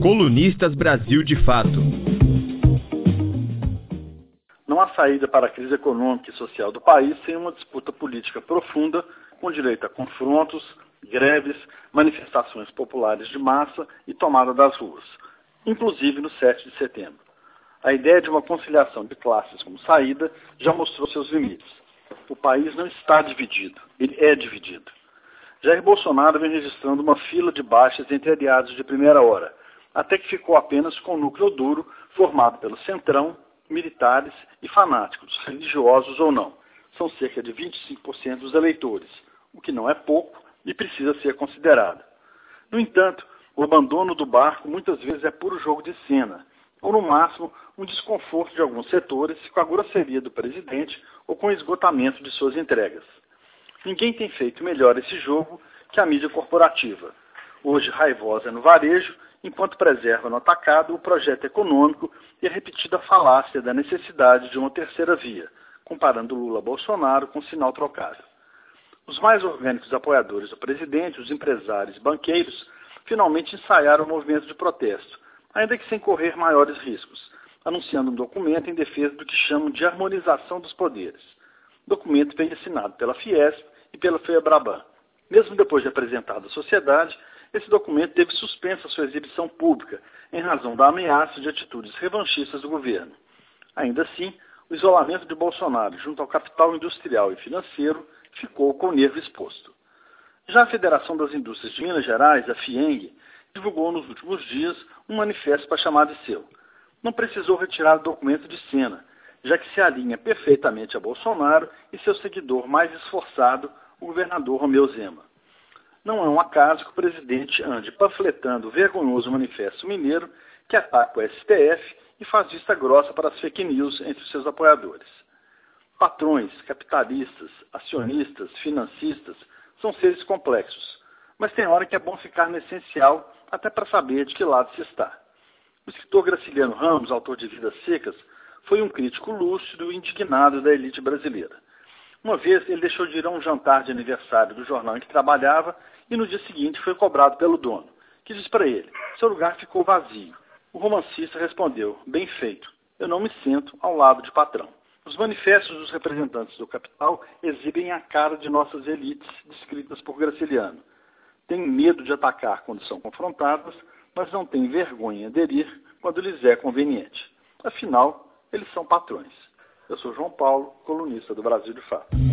Colunistas Brasil de Fato. Não há saída para a crise econômica e social do país sem uma disputa política profunda, com direito a confrontos, greves, manifestações populares de massa e tomada das ruas, inclusive no 7 de setembro. A ideia de uma conciliação de classes como saída já mostrou seus limites. O país não está dividido, ele é dividido. Jair Bolsonaro vem registrando uma fila de baixas entre aliados de primeira hora, até que ficou apenas com o núcleo duro formado pelo centrão, militares e fanáticos, religiosos ou não. São cerca de 25% dos eleitores, o que não é pouco e precisa ser considerado. No entanto, o abandono do barco muitas vezes é puro jogo de cena, ou no máximo um desconforto de alguns setores com a grosseria do presidente ou com o esgotamento de suas entregas. Ninguém tem feito melhor esse jogo que a mídia corporativa, hoje raivosa no varejo, enquanto preserva no atacado o projeto econômico e a repetida falácia da necessidade de uma terceira via, comparando Lula-Bolsonaro com sinal trocado. Os mais orgânicos apoiadores do presidente, os empresários e banqueiros, finalmente ensaiaram o movimento de protesto, ainda que sem correr maiores riscos, anunciando um documento em defesa do que chamam de harmonização dos poderes. O documento veio assinado pela Fiesp e pela FEABRABAN. Mesmo depois de apresentado à sociedade, esse documento teve suspensa sua exibição pública em razão da ameaça de atitudes revanchistas do governo. Ainda assim, o isolamento de Bolsonaro junto ao capital industrial e financeiro ficou com o nervo exposto. Já a Federação das Indústrias de Minas Gerais, a FIENG, divulgou nos últimos dias um manifesto para chamar de seu. Não precisou retirar o documento de cena, já que se alinha perfeitamente a Bolsonaro e seu seguidor mais esforçado, o governador Romeu Zema. Não é um acaso que o presidente ande panfletando o vergonhoso manifesto mineiro que ataca o STF e faz vista grossa para as fake news entre seus apoiadores. Patrões, capitalistas, acionistas, financistas são seres complexos, mas tem hora que é bom ficar no essencial até para saber de que lado se está. O escritor Graciliano Ramos, autor de Vidas Secas, foi um crítico lúcido e indignado da elite brasileira. Uma vez ele deixou de ir a um jantar de aniversário do jornal em que trabalhava e no dia seguinte foi cobrado pelo dono, que disse para ele: seu lugar ficou vazio. O romancista respondeu: bem feito, eu não me sento ao lado de patrão. Os manifestos dos representantes do capital exibem a cara de nossas elites descritas por Graciliano. Têm medo de atacar quando são confrontadas, mas não têm vergonha em aderir quando lhes é conveniente. Afinal, eles são patrões. Eu sou João Paulo, colunista do Brasil de Fato.